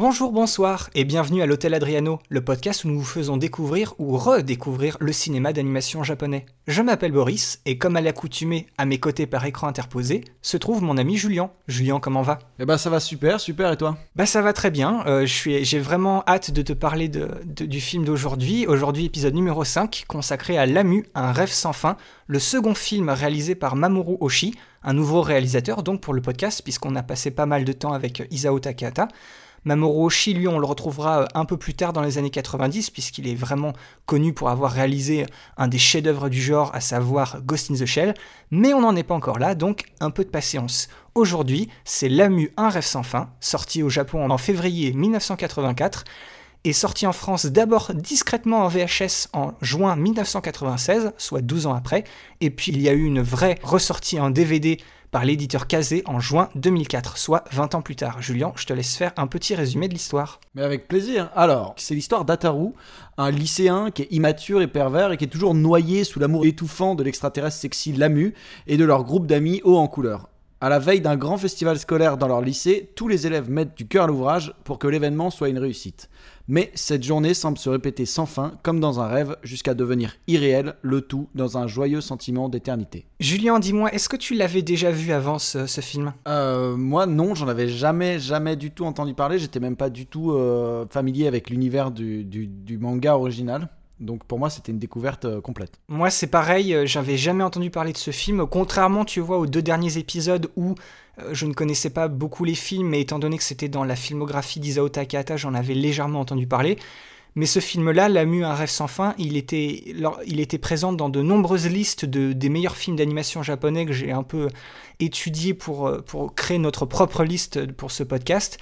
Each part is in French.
Bonjour, bonsoir et bienvenue à l'Hôtel Adriano, le podcast où nous vous faisons découvrir ou redécouvrir le cinéma d'animation japonais. Je m'appelle Boris et comme à l'accoutumée, à mes côtés par écran interposé, se trouve mon ami Julien. Julien, comment va? Eh bah ça va super, super et toi? Bah ça va très bien, euh, je suis- j'ai vraiment hâte de te parler de- de- du film d'aujourd'hui. Aujourd'hui épisode numéro 5 consacré à Lamu, un rêve sans fin, le second film réalisé par Mamoru Oshii, un nouveau réalisateur donc pour le podcast puisqu'on a passé pas mal de temps avec Isao Takahata. Mamoru Oshii, lui, on le retrouvera euh, un peu plus tard dans les années 90, puisqu'il est vraiment connu pour avoir réalisé un des chefs-d'œuvre du genre, à savoir Ghost in the Shell. Mais on n'en est pas encore là, donc un peu de patience. Aujourd'hui, c'est Lamu Un rêve sans fin, sorti au Japon en février 1984, et sorti en France d'abord discrètement en VHS en juin 1996, soit 12 ans après, et puis il y a eu une vraie ressortie en DVD par l'éditeur Kazé en juin 2004, soit 20 ans plus tard. Julien, je te laisse faire un petit résumé de l'histoire. Mais avec plaisir. Alors, c'est l'histoire d'Ataru, un lycéen qui est immature et pervers et qui est toujours noyé sous l'amour étouffant de l'extraterrestre sexy Lamu et de leur groupe d'amis haut en couleur. À la veille d'un grand festival scolaire dans leur lycée, tous les élèves mettent du cœur à l'ouvrage pour que l'événement soit une réussite. Mais cette journée semble se répéter sans fin, comme dans un rêve, jusqu'à devenir irréel, le tout dans un joyeux sentiment d'éternité. Julien, dis-moi, est-ce que tu l'avais déjà vu avant ce, ce film? Euh, moi, non, j'en avais jamais, jamais du tout entendu parler. J'étais même pas du tout euh, familier avec l'univers du, du- du manga original. Donc pour moi, c'était une découverte euh, complète. Moi, c'est pareil, euh, j'avais jamais entendu parler de ce film. Contrairement, tu vois, aux deux derniers épisodes où euh, je ne connaissais pas beaucoup les films, mais étant donné que c'était dans la filmographie d'Isao Takahata, j'en avais légèrement entendu parler. Mais ce film-là, Lamu, un rêve sans fin, il était, présent dans de nombreuses listes de, des meilleurs films d'animation japonais que j'ai un peu étudié pour, pour créer notre propre liste pour ce podcast.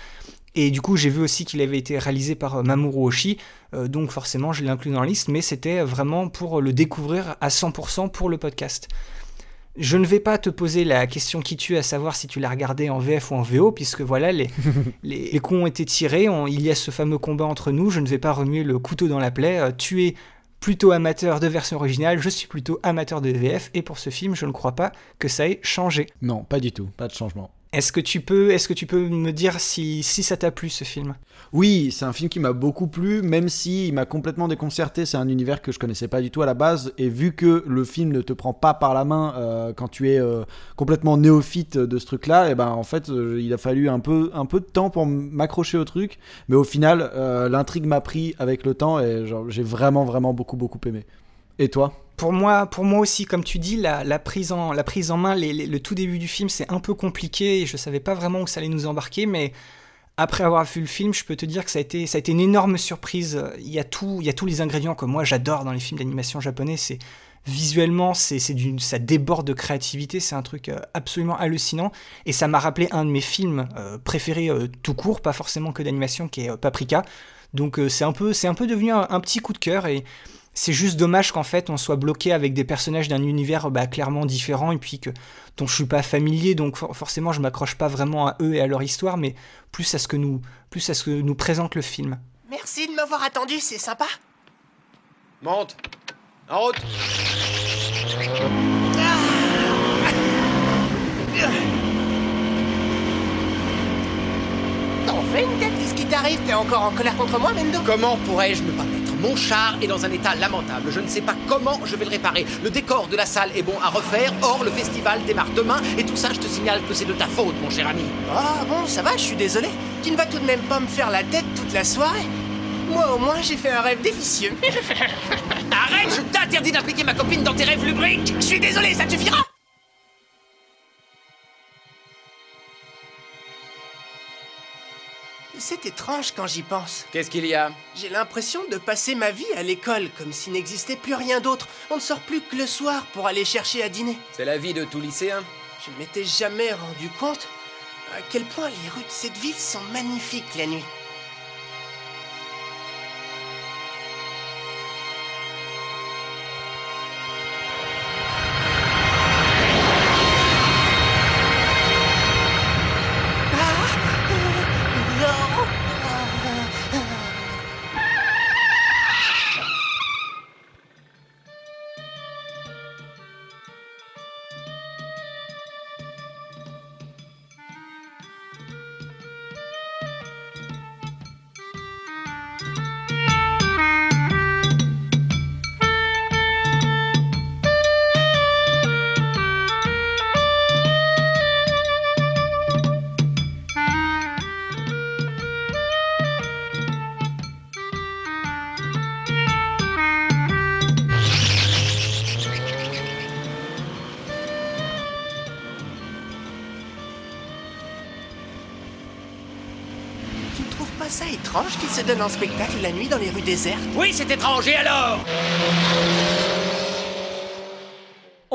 Et du coup, j'ai vu aussi qu'il avait été réalisé par euh, Mamoru Oshii, euh, donc forcément, je l'ai inclus dans la liste, mais c'était vraiment pour le découvrir à 100% pour le podcast. Je ne vais pas te poser la question qui tue, à savoir si tu l'as regardé en VF ou en VO, puisque voilà, les, les, les coups ont été tirés, on- il y a ce fameux combat entre nous, je ne vais pas remuer le couteau dans la plaie, euh, tu es plutôt amateur de version originale, je suis plutôt amateur de VF, et pour ce film, je ne crois pas que ça ait changé. Non, pas du tout, pas de changement. Est-ce que tu peux, est-ce que tu peux me dire si, si ça t'a plu ce film? Oui, c'est un film qui m'a beaucoup plu, même si il m'a complètement déconcerté. C'est un univers que je connaissais pas du tout à la base, et vu que le film ne te prend pas par la main euh, quand tu es euh, complètement néophyte de ce truc-là, et ben en fait, euh, il a fallu un peu, un peu de temps pour m'accrocher au truc, mais au final, l'intrigue m'a pris avec le temps, et j'ai vraiment, vraiment beaucoup, beaucoup aimé. Et toi Pour moi, pour moi aussi, comme tu dis, la, la prise, en, la prise en main, le tout début du film, c'est un peu compliqué et je savais pas vraiment où ça allait nous embarquer, mais après avoir vu le film, je peux te dire que ça a été, ça a été une énorme surprise. Il y a tout, il y a tous les ingrédients que moi j'adore dans les films d'animation japonais. C'est visuellement, c'est, c'est d'une, ça déborde de créativité. C'est un truc euh, absolument hallucinant et ça m'a rappelé un de mes films euh, préférés euh, tout court, pas forcément que d'animation, qui est Paprika. Donc c'est un peu, c'est un peu devenu un, un petit coup de cœur et c'est juste dommage qu'en fait on soit bloqué avec des personnages d'un univers bah, clairement différent et puis que dont je suis pas familier donc for- forcément je m'accroche pas vraiment à eux et à leur histoire mais plus à ce que nous plus à ce que nous présente le film. Merci de m'avoir attendu, c'est sympa. Monte En route T'en fais une tête, qu'est-ce qui t'arrive T'es encore en colère contre moi, Mendo Comment pourrais-je ne pas Mon char est dans un état lamentable. Je ne sais pas comment je vais le réparer. Le décor de la salle est bon à refaire. Or, le festival démarre demain. Et tout ça, je te signale que c'est de ta faute, mon cher ami. Ah bon, ça va, je suis désolé. Tu ne vas tout de même pas me faire la tête toute la soirée? Moi, au moins, j'ai fait un rêve délicieux. Arrête, je t'interdis d'impliquer ma copine dans tes rêves lubriques. Je suis désolé, ça te suffira? C'est étrange quand j'y pense. Qu'est-ce qu'il y a? J'ai l'impression de passer ma vie à l'école, comme s'il n'existait plus rien d'autre. On ne sort plus que le soir pour aller chercher à dîner. C'est la vie de tout lycéen. Je ne m'étais jamais rendu compte à quel point les rues de cette ville sont magnifiques la nuit. Se donne un spectacle la nuit dans les rues désertes. Oui, c'est étrange, et alors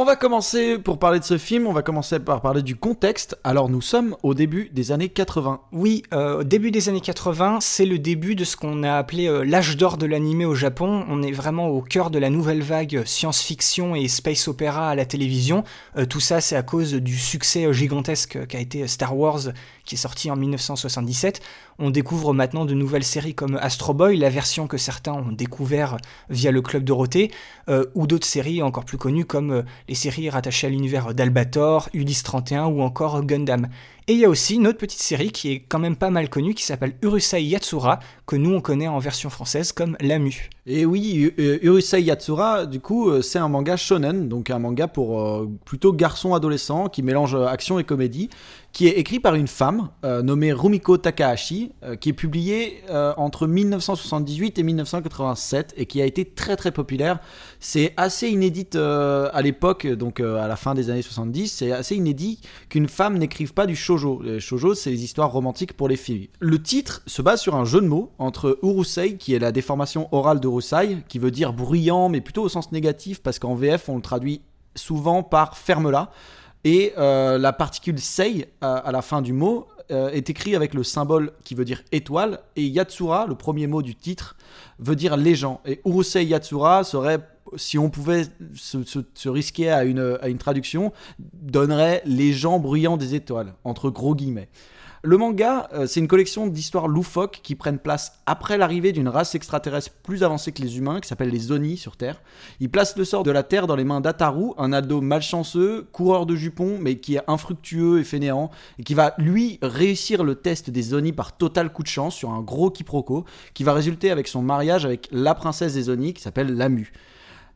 On va commencer, pour parler de ce film, on va commencer par parler du contexte. Alors nous sommes au début des années 80. Oui, euh, au début des années 80, c'est le début de ce qu'on a appelé euh, l'âge d'or de l'animé au Japon. On est vraiment au cœur de la nouvelle vague science-fiction et space opéra à la télévision. Euh, tout ça, c'est à cause du succès gigantesque qu'a été Star Wars, qui est sorti en 1977. On découvre maintenant de nouvelles séries comme Astro Boy, la version que certains ont découvert via le Club Dorothée, euh, ou d'autres séries encore plus connues comme euh, les séries rattachées à l'univers d'Albator, Ulysse 31 ou encore Gundam. Et il y a aussi une autre petite série qui est quand même pas mal connue qui s'appelle Urusei Yatsura, que nous on connaît en version française comme Lamu. Et oui, euh, Urusei Yatsura, du coup, euh, c'est un manga shonen, donc un manga pour euh, plutôt garçon-adolescent qui mélange action et comédie, qui est écrit par une femme euh, nommée Rumiko Takahashi, euh, qui est publié euh, entre 1978 et 1987 et qui a été très très populaire. C'est assez inédit euh, à l'époque, donc à la fin des années 70, c'est assez inédit qu'une femme n'écrive pas du shoujo. Les shoujo, c'est les histoires romantiques pour les filles. Le titre se base sur un jeu de mots entre urusei, qui est la déformation orale de Rusai, qui veut dire bruyant, mais plutôt au sens négatif, parce qu'en VF, on le traduit souvent par ferme-la. Et euh, la particule sei à, à la fin du mot euh, est écrit avec le symbole qui veut dire étoile. Et Yatsura, le premier mot du titre, veut dire les gens. Et Urusei Yatsura serait, si on pouvait se, se- se risquer à une, à une traduction, donnerait les gens bruyants des étoiles, entre gros guillemets. Le manga, euh, c'est une collection d'histoires loufoques qui prennent place après l'arrivée d'une race extraterrestre plus avancée que les humains, qui s'appelle les Oni sur Terre. Il place le sort de la Terre dans les mains d'Ataru, un ado malchanceux, coureur de jupons, mais qui est infructueux et fainéant, et qui va, lui, réussir le test des Oni par total coup de chance sur un gros quiproquo, qui va résulter avec son mariage avec la princesse des Oni, qui s'appelle Lamu.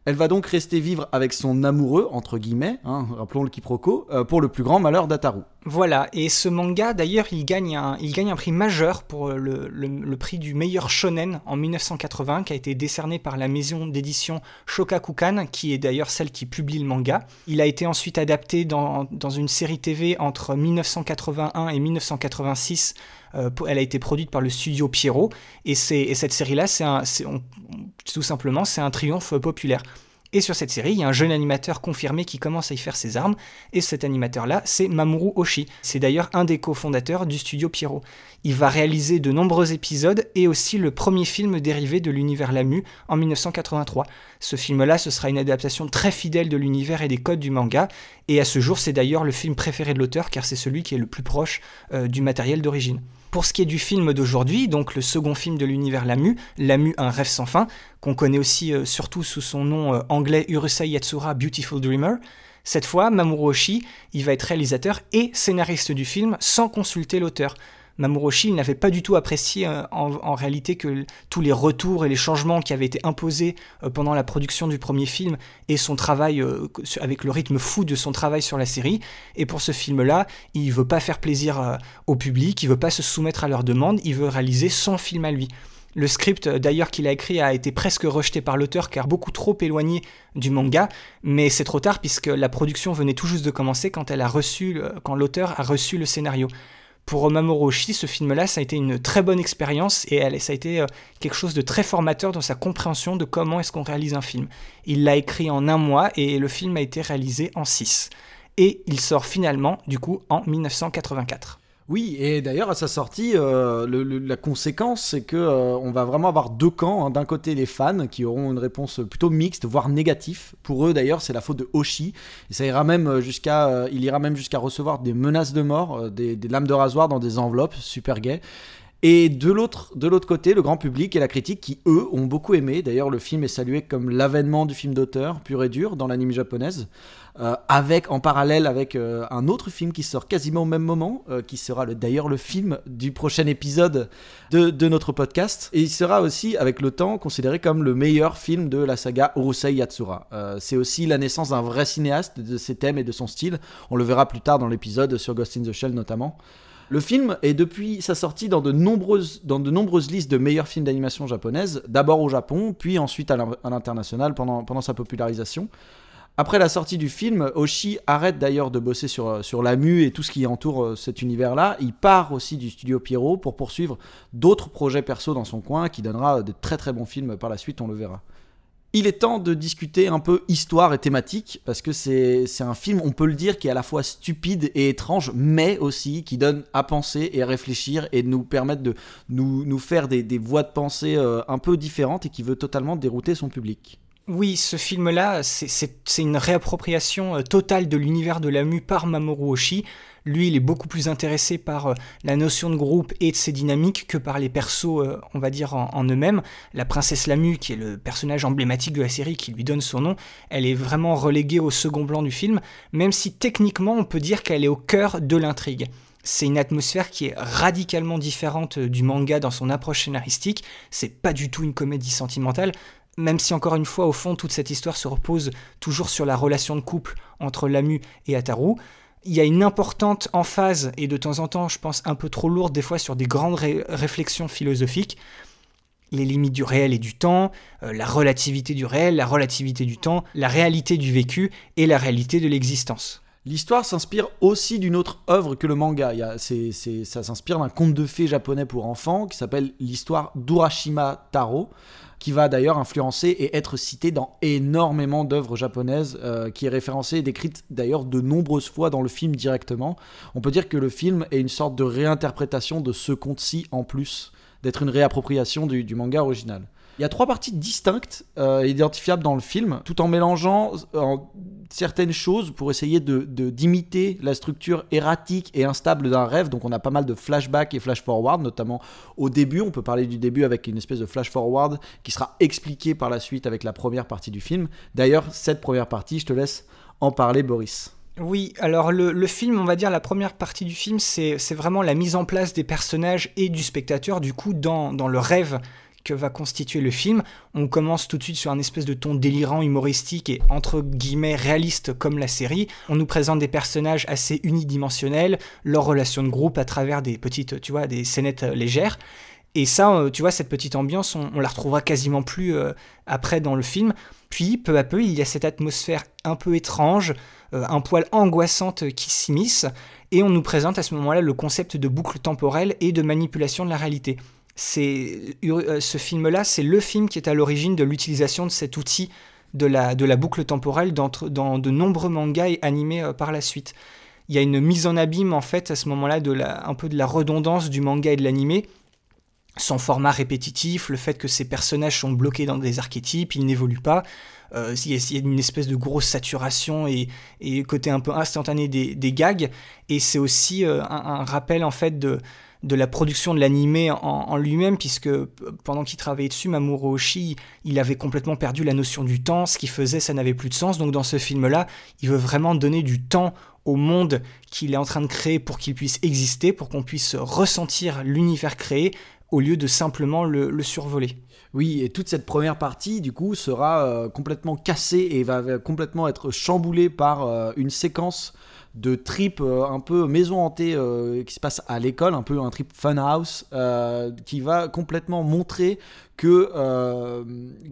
Elle va donc rester vivre avec son amoureux, entre guillemets, hein, rappelons le quiproquo, euh, pour le plus grand malheur d'Ataru. Voilà, et ce manga d'ailleurs il gagne un, prix majeur pour le, le- prix du meilleur shonen en 1980 qui a été décerné par la maison d'édition Shokakukan qui est d'ailleurs celle qui publie le manga. Il a été ensuite adapté dans, une série TV entre 1981 et 1986. Euh, elle a été produite par le studio Pierrot et, et cette série-là, c'est tout simplement, c'est un triomphe populaire. Et sur cette série, il y a un jeune animateur confirmé qui commence à y faire ses armes, et cet animateur-là, c'est Mamoru Oshii. C'est d'ailleurs un des cofondateurs du studio Pierrot. Il va réaliser de nombreux épisodes et aussi le premier film dérivé de l'univers Lamu en 1983. Ce film-là, ce sera une adaptation très fidèle de l'univers et des codes du manga, et à ce jour, c'est d'ailleurs le film préféré de l'auteur car c'est celui qui est le plus proche euh, du matériel d'origine. Pour ce qui est du film d'aujourd'hui, donc le second film de l'univers Lamu, Lamu un rêve sans fin, qu'on connaît aussi euh, surtout sous son nom euh, anglais Urusei Yatsura Beautiful Dreamer, cette fois, Mamoru Oshii, il va être réalisateur et scénariste du film sans consulter l'auteur. Il n'avait pas du tout apprécié euh, en, réalité que tous les retours et les changements qui avaient été imposés euh, pendant la production du premier film et son travail euh, avec le rythme fou de son travail sur la série. Et pour ce film-là, il veut pas faire plaisir au public, il veut pas se soumettre à leurs demandes, il veut réaliser son film à lui. Le script d'ailleurs qu'il a écrit a été presque rejeté par l'auteur car beaucoup trop éloigné du manga, mais c'est trop tard puisque la production venait tout juste de commencer quand l'auteur a reçu le scénario. Pour Mamoru Oshii, ce film-là, ça a été une très bonne expérience et ça a été euh, quelque chose de très formateur dans sa compréhension de comment est-ce qu'on réalise un film. Il l'a écrit en un mois et le film a été réalisé en six. Et il sort finalement, du coup, en 1984. Oui, et d'ailleurs à sa sortie, euh, la conséquence, c'est que euh, on va vraiment avoir deux camps. hein. D'un côté, les fans qui auront une réponse plutôt mixte, voire négative. Pour eux, d'ailleurs, c'est la faute de Hoshi. Et ça ira même euh, jusqu'à, il ira même jusqu'à recevoir des menaces de mort, des, lames de rasoir dans des enveloppes, super gay. Et de l'autre côté, le grand public et la critique qui, eux, ont beaucoup aimé. D'ailleurs, le film est salué comme l'avènement du film d'auteur, pur et dur, dans l'anime japonaise. Euh, avec en parallèle avec euh, un autre film qui sort quasiment au même moment, euh, qui sera le- d'ailleurs le film du prochain épisode de, de notre podcast. Et il sera aussi, avec le temps, considéré comme le meilleur film de la saga Urusei Yatsura. C'est aussi la naissance d'un vrai cinéaste, de ses thèmes et de son style. On le verra plus tard dans l'épisode sur Ghost in the Shell notamment. Le film est depuis sa sortie dans de nombreuses, dans de nombreuses listes de meilleurs films d'animation japonaises, d'abord au Japon, puis ensuite à l'international pendant, pendant sa popularisation. Après la sortie du film, Oshi arrête d'ailleurs de bosser sur, euh, sur la mue et tout ce qui entoure euh, cet univers-là. Il part aussi du studio Pierrot pour poursuivre d'autres projets perso dans son coin qui donnera de très très bons films par la suite, on le verra. Il est temps de discuter un peu histoire et thématique, parce que c'est un film, on peut le dire, qui est à la fois stupide et étrange, mais aussi qui donne à penser et à réfléchir et nous permettre de nous, nous faire des, des voies de pensée euh, un peu différentes et qui veut totalement dérouter son public. Oui, ce film-là, c'est- une réappropriation euh, totale de l'univers de la mue par Mamoru Oshii. Lui, il est beaucoup plus intéressé par euh, la notion de groupe et de ses dynamiques que par les persos, euh, on va dire, en, eux-mêmes. La princesse Lamu, qui est le personnage emblématique de la série, qui lui donne son nom, elle est vraiment reléguée au second plan du film, même si techniquement, on peut dire qu'elle est au cœur de l'intrigue. C'est une atmosphère qui est radicalement différente du manga dans son approche scénaristique. C'est pas du tout une comédie sentimentale, même si encore une fois, au fond, toute cette histoire se repose toujours sur la relation de couple entre Lamu et Ataru. Il y a une importante emphase, et de temps en temps, je pense un peu trop lourde, des fois sur des grandes ré- réflexions philosophiques. Les limites du réel et du temps, euh, la relativité du réel, la relativité du temps, la réalité du vécu et la réalité de l'existence. L'histoire s'inspire aussi d'une autre œuvre que le manga. Ça s'inspire d'un conte de fées japonais pour enfants qui s'appelle l'histoire d'Urashima Taro, qui va d'ailleurs influencer et être cité dans énormément d'œuvres japonaises, euh, qui est référencée et décrite d'ailleurs de nombreuses fois dans le film directement. On peut dire que le film est une sorte de réinterprétation de ce conte-ci en plus d'être une réappropriation du, du manga original. Il y a trois parties distinctes, euh, identifiables dans le film, tout en mélangeant euh, certaines choses pour essayer de d'imiter la structure erratique et instable d'un rêve. Donc on a pas mal de flashbacks et flash-forward, notamment au début. On peut parler du début avec une espèce de flash-forward qui sera expliqué par la suite avec la première partie du film. D'ailleurs, cette première partie, je te laisse en parler, Boris. Oui, alors le, le film, on va dire la première partie du film, c'est vraiment la mise en place des personnages et du spectateur, du coup, dans, dans le rêve va constituer le film. On commence tout de suite sur un espèce de ton délirant, humoristique et entre guillemets réaliste comme la série. On nous présente des personnages assez unidimensionnels, leur relation de groupe à travers des petites, tu vois, des scénettes euh, légères. Et ça, euh, tu vois, cette petite ambiance, on, la retrouvera quasiment plus euh, après dans le film. Puis, peu à peu, il y a cette atmosphère un peu étrange, un poil angoissante qui s'immisce, et on nous présente à ce moment-là le concept de boucle temporelle et de manipulation de la réalité. Euh, ce film-là, c'est le film qui est à l'origine de l'utilisation de cet outil de la, de la boucle temporelle dans, de nombreux mangas et animés euh, par la suite. Il y a une mise en abîme en fait à ce moment-là de la, un peu de la redondance du manga et de l'animé, son format répétitif, le fait que ces personnages sont bloqués dans des archétypes, ils n'évoluent pas. Euh, il, y a, une espèce de grosse saturation et, côté un peu instantané des, gags. Et c'est aussi un, rappel en fait de, de la production de l'animé en, lui-même, puisque pendant qu'il travaillait dessus, Mamoru Oshii, il avait complètement perdu la notion du temps. Ce qu'il faisait, ça n'avait plus de sens. Donc dans ce film-là, il veut vraiment donner du temps au monde qu'il est en train de créer pour qu'il puisse exister, pour qu'on puisse ressentir l'univers créé, au lieu de simplement le, le, survoler. Oui, et toute cette première partie, du coup, sera euh, complètement cassée et va, va, complètement être chamboulée par euh, une séquence de trip euh, un peu maison hantée qui se passe à l'école, un peu un trip funhouse, qui va complètement montrer que, euh,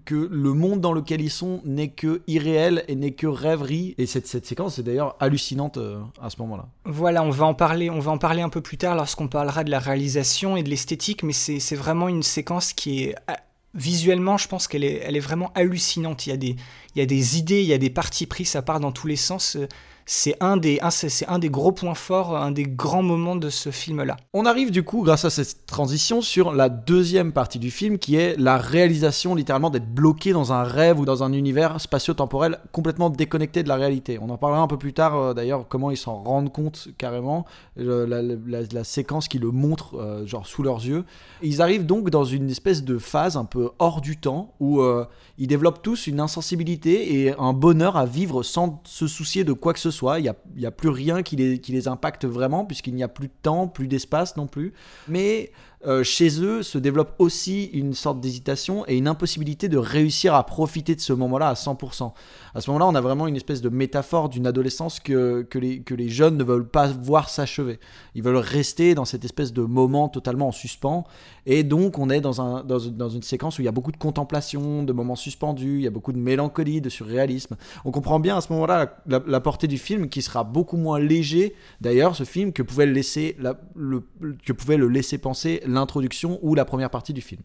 que le monde dans lequel ils sont n'est que irréel et n'est que rêverie. Et cette, cette séquence est d'ailleurs hallucinante euh, à ce moment-là. Voilà, on va en parler, on va en parler un peu plus tard lorsqu'on parlera de la réalisation et de l'esthétique, mais c'est vraiment une séquence qui est euh, visuellement, je pense qu'elle est, elle est vraiment hallucinante. Il y, a des, il y a des idées, il y a des parties pris, ça part dans tous les sens c'est un, des, c'est un des gros points forts, un des grands moments de ce film-là. On arrive du coup, grâce à cette transition, sur la deuxième partie du film, qui est la réalisation littéralement d'être bloqué dans un rêve ou dans un univers spatio-temporel complètement déconnecté de la réalité. On en parlera un peu plus tard, euh, d'ailleurs, comment ils s'en rendent compte carrément, la, séquence qui le montre, euh, genre sous leurs yeux. Ils arrivent donc dans une espèce de phase un peu hors du temps, où euh, ils développent tous une insensibilité et un bonheur à vivre sans se soucier de quoi que ce soit. Il n'y a, plus rien qui les, qui les impacte vraiment, puisqu'il n'y a plus de temps, plus d'espace non plus. Mais euh, chez eux se développe aussi une sorte d'hésitation et une impossibilité de réussir à profiter de ce moment-là à 100%. À ce moment-là, on a vraiment une espèce de métaphore d'une adolescence que, que, les, que les jeunes ne veulent pas voir s'achever. Ils veulent rester dans cette espèce de moment totalement en suspens. Et donc, on est dans, un, dans, dans une séquence où il y a beaucoup de contemplation, de moments suspendus, il y a beaucoup de mélancolie, de surréalisme. On comprend bien à ce moment-là la, portée du film qui sera beaucoup moins léger, d'ailleurs, ce film, que pouvait le laisser, le, que pouvait le laisser penser l'introduction ou la première partie du film.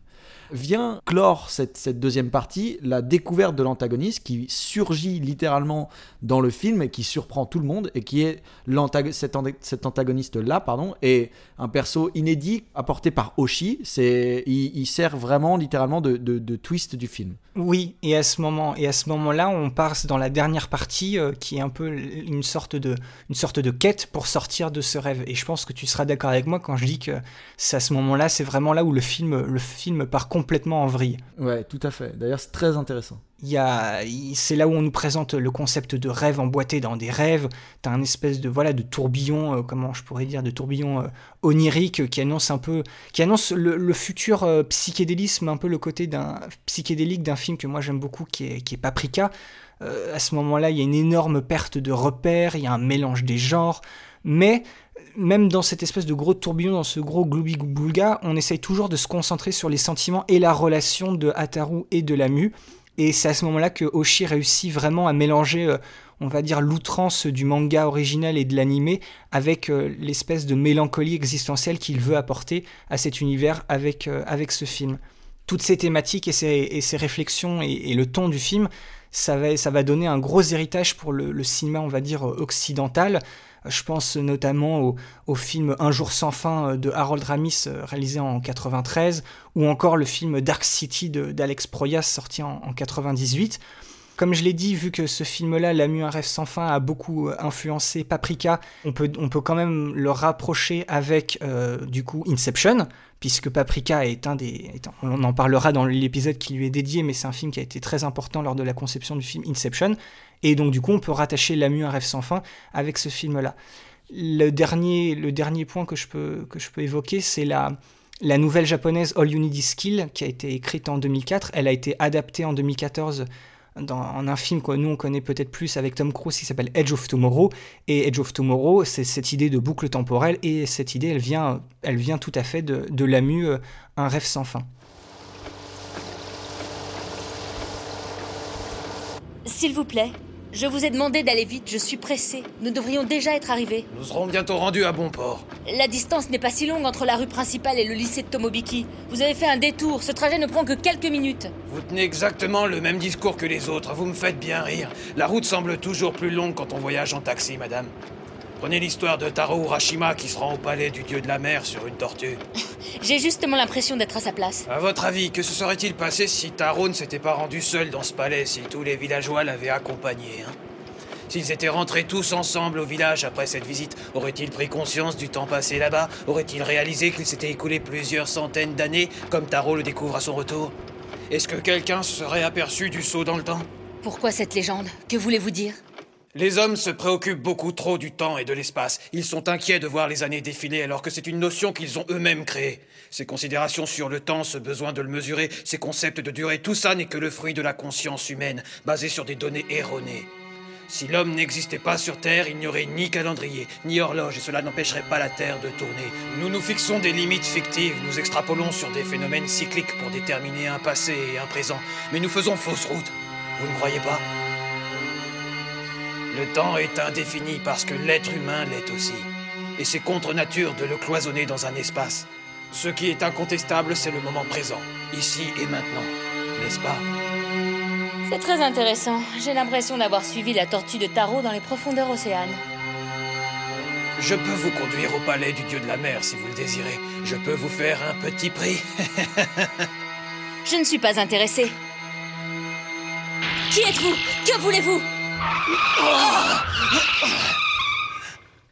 Vient clore cette, deuxième partie la découverte de l'antagoniste qui surgit littéralement dans le film et qui surprend tout le monde et qui est cet, antagoniste-là, pardon, est un perso inédit apporté par Oshi. Il, sert vraiment littéralement de, twist du film. Oui, et à ce moment-là, on passe dans la dernière partie euh, qui est un peu une sorte de, une sorte de quête pour sortir de ce rêve. Et je pense que tu seras d'accord avec moi quand je dis que c'est à ce moment-là, c'est vraiment là où le film, le film part complètement en vrille. Ouais, tout à fait. D'ailleurs, c'est très intéressant. Il c'est là où on nous présente le concept de rêve emboîté dans des rêves. T'as un espèce de voilà de tourbillon, euh, comment je pourrais dire, de tourbillon euh, onirique qui annonce un peu, qui annonce le, futur euh, psychédélisme, un peu le côté d'un psychédélique d'un film que moi j'aime beaucoup, qui est, qui est Paprika. à ce moment-là, il y a une énorme perte de repères, il y a un mélange des genres, mais même dans cette espèce de gros tourbillon, dans ce gros gloubi-boulga, on essaye toujours de se concentrer sur les sentiments et la relation de Hataru et de Lamu. Et c'est à ce moment-là que Oshi réussit vraiment à mélanger, euh, on va dire, l'outrance du manga original et de l'animé avec euh, l'espèce de mélancolie existentielle qu'il veut apporter à cet univers avec, euh, avec ce film. Toutes ces thématiques et ces, réflexions et, le ton du film, ça va, ça va donner un gros héritage pour le cinéma, on va dire, occidental. Je pense notamment au, film Un jour sans fin euh, de Harold Ramis euh, réalisé en 93 ou encore le film Dark City d'Alex Proyas sorti en, en 98. Comme je l'ai dit, vu que ce film-là, La un rêve sans fin, a beaucoup euh, influencé Paprika, on peut, quand même le rapprocher avec, du coup, Inception, puisque Paprika est un des... on en parlera dans l'épisode qui lui est dédié, mais c'est un film qui a été très important lors de la conception du film Inception. Et donc du coup, on peut rattacher Lamu un rêve sans fin avec ce film-là. Le dernier, point que je peux, évoquer, c'est la, nouvelle japonaise All You Need Is Kill, qui a été écrite en 2004. Elle a été adaptée en 2014 dans un film que nous on connaît peut-être plus avec Tom Cruise qui s'appelle Edge of Tomorrow. Et Edge of Tomorrow, c'est cette idée de boucle temporelle, et cette idée, elle vient, elle vient tout à fait de, de Lamu, euh, un rêve sans fin. S'il vous plaît, je vous ai demandé d'aller vite, je suis pressé. Nous devrions déjà être arrivés. Nous serons bientôt rendus à bon port. La distance n'est pas si longue entre la rue principale et le lycée de Tomobiki. Vous avez fait un détour, ce trajet ne prend que quelques minutes. Vous tenez exactement le même discours que les autres, vous me faites bien rire. La route semble toujours plus longue quand on voyage en taxi, madame. Prenez l'histoire de Taro Urashima qui se rend au palais du dieu de la mer sur une tortue. J'ai justement l'impression d'être à sa place. À votre avis, que se serait-il passé si Taro ne s'était pas rendu seul dans ce palais, si tous les villageois l'avaient accompagné hein? S'ils étaient rentrés tous ensemble au village après cette visite, aurait-il pris conscience du temps passé là-bas? Aurait-il réalisé qu'il s'était écoulé plusieurs centaines d'années, comme Taro le découvre à son retour? Est-ce que quelqu'un se serait aperçu du saut dans le temps? Pourquoi cette légende? Que voulez-vous dire? Les hommes se préoccupent beaucoup trop du temps et de l'espace. Ils sont inquiets de voir les années défiler alors que c'est une notion qu'ils ont eux-mêmes créée. Ces considérations sur le temps, ce besoin de le mesurer, ces concepts de durée, tout ça n'est que le fruit de la conscience humaine, basée sur des données erronées. Si l'homme n'existait pas sur Terre, il n'y aurait ni calendrier, ni horloge, et cela n'empêcherait pas la Terre de tourner. Nous nous fixons des limites fictives, nous extrapolons sur des phénomènes cycliques pour déterminer un passé et un présent, mais nous faisons fausse route. Vous ne croyez pas? Le temps est indéfini parce que l'être humain l'est aussi. Et c'est contre nature de le cloisonner dans un espace. Ce qui est incontestable, c'est le moment présent, ici et maintenant, n'est-ce pas? C'est très intéressant. J'ai l'impression d'avoir suivi la tortue de Tarot dans les profondeurs océanes. Je peux vous conduire au palais du dieu de la mer si vous le désirez. Je peux vous faire un petit prix. Je ne suis pas intéressée. Qui êtes-vous? Que voulez-vous?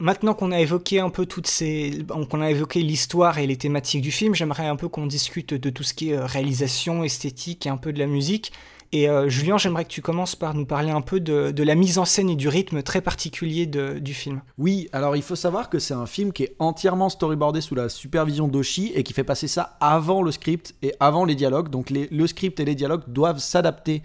Maintenant qu'on a évoqué un peu toutes ces, qu'on a évoqué l'histoire et les thématiques du film, j'aimerais un peu qu'on discute de tout ce qui est euh, réalisation, esthétique et un peu de la musique. Et euh, Julien, j'aimerais que tu commences par nous parler un peu de, la mise en scène et du rythme très particulier du film. Oui, alors il faut savoir que c'est un film qui est entièrement storyboardé sous la supervision d'Oshi et qui fait passer ça avant le script et avant les dialogues. Donc le script et les dialogues doivent s'adapter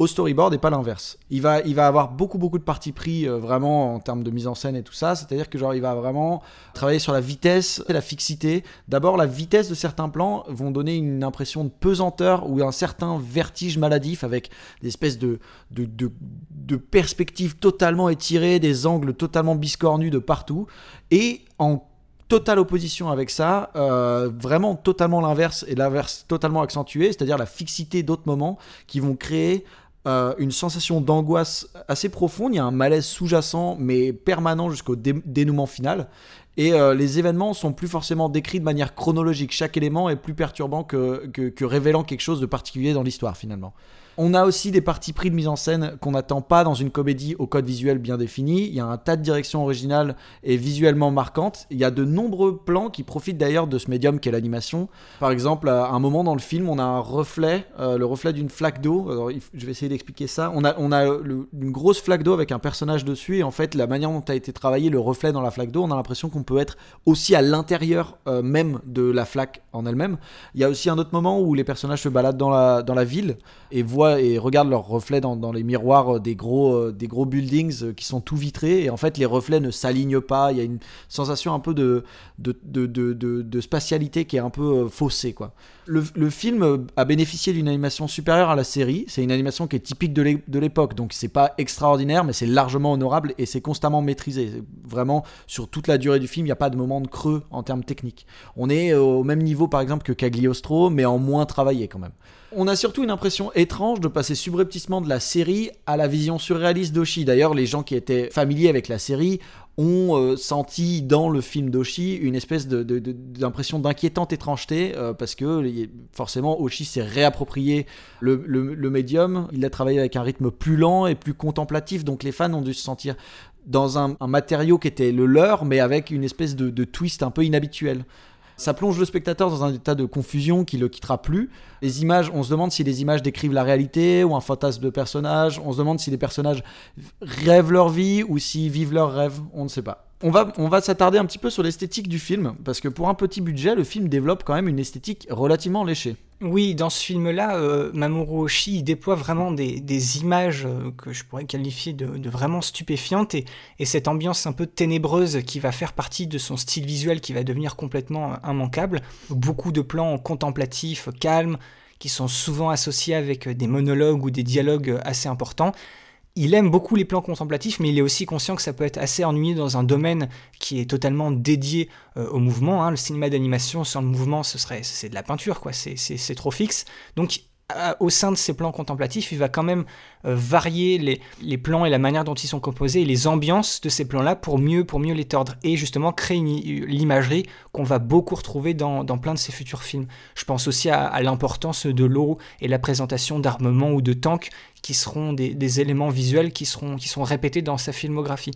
au storyboard et pas l'inverse. Il va, il va avoir beaucoup beaucoup de parties pris euh, vraiment en termes de mise en scène et tout ça. C'est-à-dire que genre il va vraiment travailler sur la vitesse et la fixité. D'abord la vitesse de certains plans vont donner une impression de pesanteur ou un certain vertige maladif avec des espèces de, de, de, de perspectives totalement étirées, des angles totalement biscornus de partout. Et en totale opposition avec ça, euh, vraiment totalement l'inverse et l'inverse totalement accentué, c'est-à-dire la fixité d'autres moments qui vont créer euh, une sensation d'angoisse assez profonde. Il y a un malaise sous-jacent, mais permanent jusqu'au dé- dénouement final. Et euh, les événements sont plus forcément décrits de manière chronologique. Chaque élément est plus perturbant que révélant quelque chose de particulier dans l'histoire, finalement. On a aussi des parties pris de mise en scène qu'on n'attend pas dans une comédie au code visuel bien défini. Il y a un tas de directions originales et visuellement marquantes. Il y a de nombreux plans qui profitent d'ailleurs de ce médium qu'est l'animation. Par exemple, à un moment dans le film, on a un reflet, euh, le reflet d'une flaque d'eau. Je vais essayer d'expliquer ça. On a, une grosse flaque d'eau avec un personnage dessus et en fait, la manière dont a été travaillé le reflet dans la flaque d'eau, on a l'impression qu'on peut être aussi à l'intérieur euh, même de la flaque en elle-même. Il y a aussi un autre moment où les personnages se baladent dans la, dans la ville et voient et regardent leurs reflets dans, les miroirs euh, des gros, euh, des gros buildings euh, qui sont tout vitrés. Et en fait, les reflets ne s'alignent pas. Il y a une sensation un peu de, de, de, de, spatialité qui est un peu faussée. Quoi. Le, le film a bénéficié d'une animation supérieure à la série. C'est une animation qui est typique de l'é- de l'époque. Donc, c'est pas extraordinaire, mais c'est largement honorable et c'est constamment maîtrisé. Vraiment, sur toute la durée du film, il n'y a pas de moment de creux en termes techniques. On est au même niveau, par exemple, que Cagliostro, mais en moins travaillé quand même. On a surtout une impression étrange de passer subrepticement de la série à la vision surréaliste d'Oshi. D'ailleurs, les gens qui étaient familiers avec la série ont euh, senti dans le film d'Oshi une espèce d'impression d'inquiétante étrangeté euh, parce que forcément Oshi s'est réapproprié le, médium. Il a travaillé avec un rythme plus lent et plus contemplatif, donc les fans ont dû se sentir dans un, matériau qui était le leur, mais avec une espèce de twist un peu inhabituel. Ça plonge le spectateur dans un état de confusion qui le quittera plus. Les images, on se demande si les images décrivent la réalité ou un fantasme de personnage. On se demande si les personnages rêvent leur vie ou s'ils vivent leurs rêves. On ne sait pas. On va, on va s'attarder un petit peu sur l'esthétique du film, parce que pour un petit budget, le film développe quand même une esthétique relativement léchée. Oui, dans ce film-là, euh, Mamoru Oshii déploie vraiment des, images euh, que je pourrais qualifier de, vraiment stupéfiantes et, et cette ambiance un peu ténébreuse qui va faire partie de son style visuel qui va devenir complètement euh, immanquable. Beaucoup de plans contemplatifs, calmes, qui sont souvent associés avec des monologues ou des dialogues assez importants. Il aime beaucoup les plans contemplatifs, mais il est aussi conscient que ça peut être assez ennuyeux dans un domaine qui est totalement dédié euh, au mouvement. hein. Le cinéma d'animation sans le mouvement, ce serait c'est de la peinture, quoi. C'est- trop fixe. Au sein de ces plans contemplatifs, il va quand même euh, varier les, plans et la manière dont ils sont composés et les ambiances de ces plans-là pour mieux, les tordre et justement créer une- l'imagerie qu'on va beaucoup retrouver dans, plein de ses futurs films. Je pense aussi à, l'importance de l'eau et la présentation d'armements ou de tanks qui seront des, éléments visuels qui seront, répétés dans sa filmographie.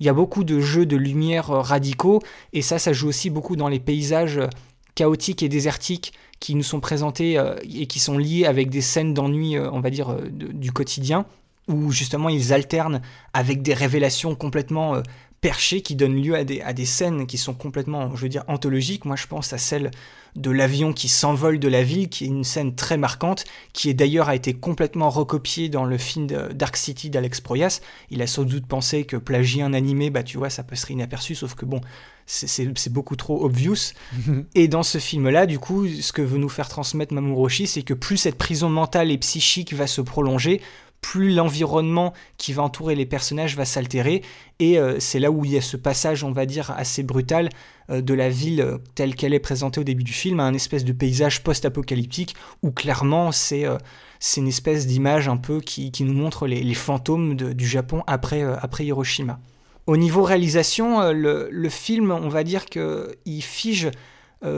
Il y a beaucoup de jeux de lumière euh, radicaux et ça, ça joue aussi beaucoup dans les paysages euh, chaotiques et désertiques qui nous sont présentés euh, et qui sont liés avec des scènes d'ennui, euh, on va dire, euh, du quotidien, où justement ils alternent avec des révélations complètement euh, perché qui donne lieu à des, à des scènes qui sont complètement, je veux dire, anthologiques. Moi, je pense à celle de l'avion qui s'envole de la ville, qui est une scène très marquante, qui est d'ailleurs a été complètement recopiée dans le film de Dark City d'Alex Proyas. Il a sans doute pensé que plagier un animé, bah tu vois, ça passerait inaperçu, sauf que bon, c'est beaucoup trop obvious. et dans ce film-là, du coup, ce que veut nous faire transmettre Mamoru c'est que plus cette prison mentale et psychique va se prolonger, plus l'environnement qui va entourer les personnages va s'altérer. Et euh, c'est là où il y a ce passage, on va dire, assez brutal euh, de la ville euh, telle qu'elle est présentée au début du film à un espèce de paysage post-apocalyptique où clairement c'est une espèce d'image un peu qui, nous montre les, fantômes du Japon après, Hiroshima. Au niveau réalisation, le, le, film, on va dire qu'il fige